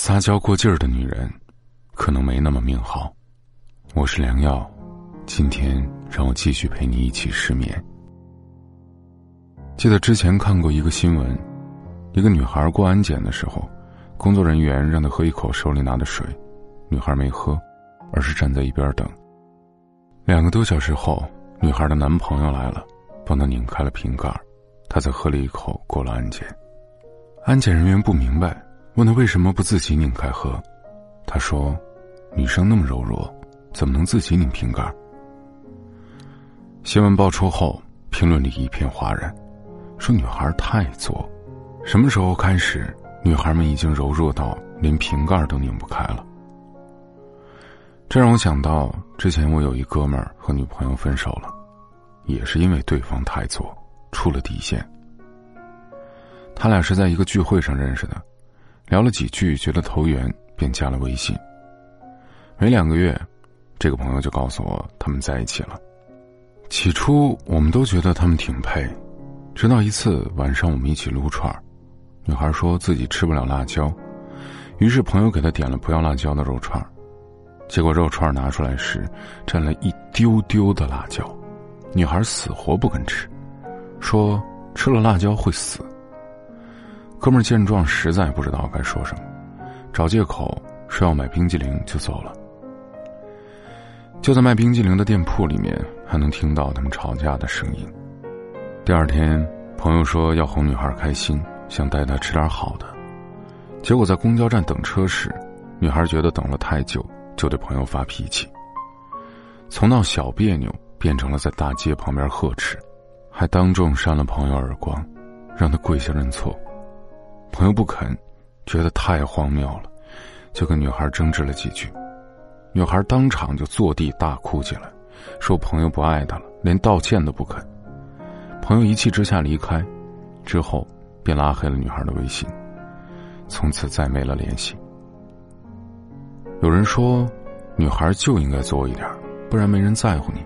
撒娇过劲儿的女人，可能没那么命好。我是良药，今天让我继续陪你一起失眠。记得之前看过一个新闻，一个女孩过安检的时候，工作人员让她喝一口手里拿的水，女孩没喝，而是站在一边等。两个多小时后，女孩的男朋友来了，帮她拧开了瓶盖，她才喝了一口过了安检。安检人员不明白。问他为什么不自己拧开喝，他说：“女生那么柔弱，怎么能自己拧瓶盖？”新闻爆出后，评论里一片哗然，说女孩太作。什么时候开始，女孩们已经柔弱到连瓶盖都拧不开了？这让我想到，之前我有一哥们儿和女朋友分手了，也是因为对方太作，出了底线。他俩是在一个聚会上认识的。聊了几句，觉得投缘，便加了微信。没两个月，这个朋友就告诉我他们在一起了。起初我们都觉得他们挺配，直到一次晚上我们一起撸串儿女孩说自己吃不了辣椒，于是朋友给她点了不要辣椒的肉串儿结果肉串儿拿出来时，沾了一丢丢的辣椒，女孩死活不肯吃，说吃了辣椒会死。哥们见状，实在不知道该说什么，找借口说要买冰激凌就走了。就在卖冰激凌的店铺里面，还能听到他们吵架的声音。第二天，朋友说要哄女孩开心，想带她吃点好的。结果在公交站等车时，女孩觉得等了太久，就对朋友发脾气。从闹小别扭变成了在大街旁边呵斥，还当众扇了朋友耳光，让他跪下认错。朋友不肯，觉得太荒谬了，就跟女孩争执了几句，女孩当场就坐地大哭起来，说朋友不爱她了，连道歉都不肯。朋友一气之下离开，之后便拉黑了女孩的微信，从此再没了联系。有人说，女孩就应该作一点，不然没人在乎你。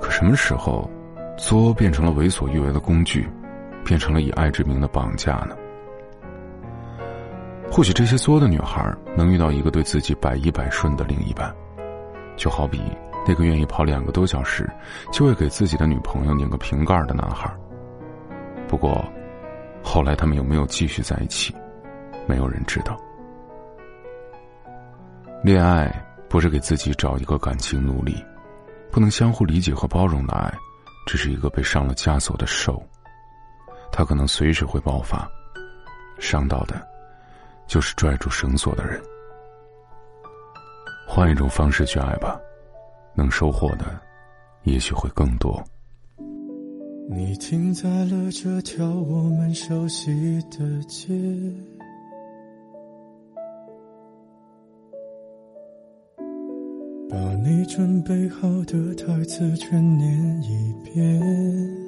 可什么时候，作变成了为所欲为的工具，变成了以爱之名的绑架呢？或许这些作的女孩能遇到一个对自己百依百顺的另一半，就好比那个愿意跑两个多小时就会给自己的女朋友拧个瓶盖的男孩。不过，后来他们有没有继续在一起，没有人知道。恋爱不是给自己找一个感情奴隶，不能相互理解和包容的爱，只是一个被上了枷锁的兽，它可能随时会爆发，伤到的。就是拽住绳索的人。换一种方式去爱吧，能收获的也许会更多。你停在了这条我们熟悉的街，把你准备好的台词全念一遍。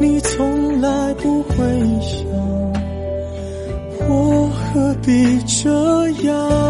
你从来不会想我何必这样？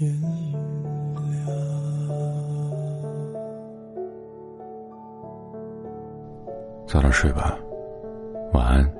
天亮。早点睡吧，晚安。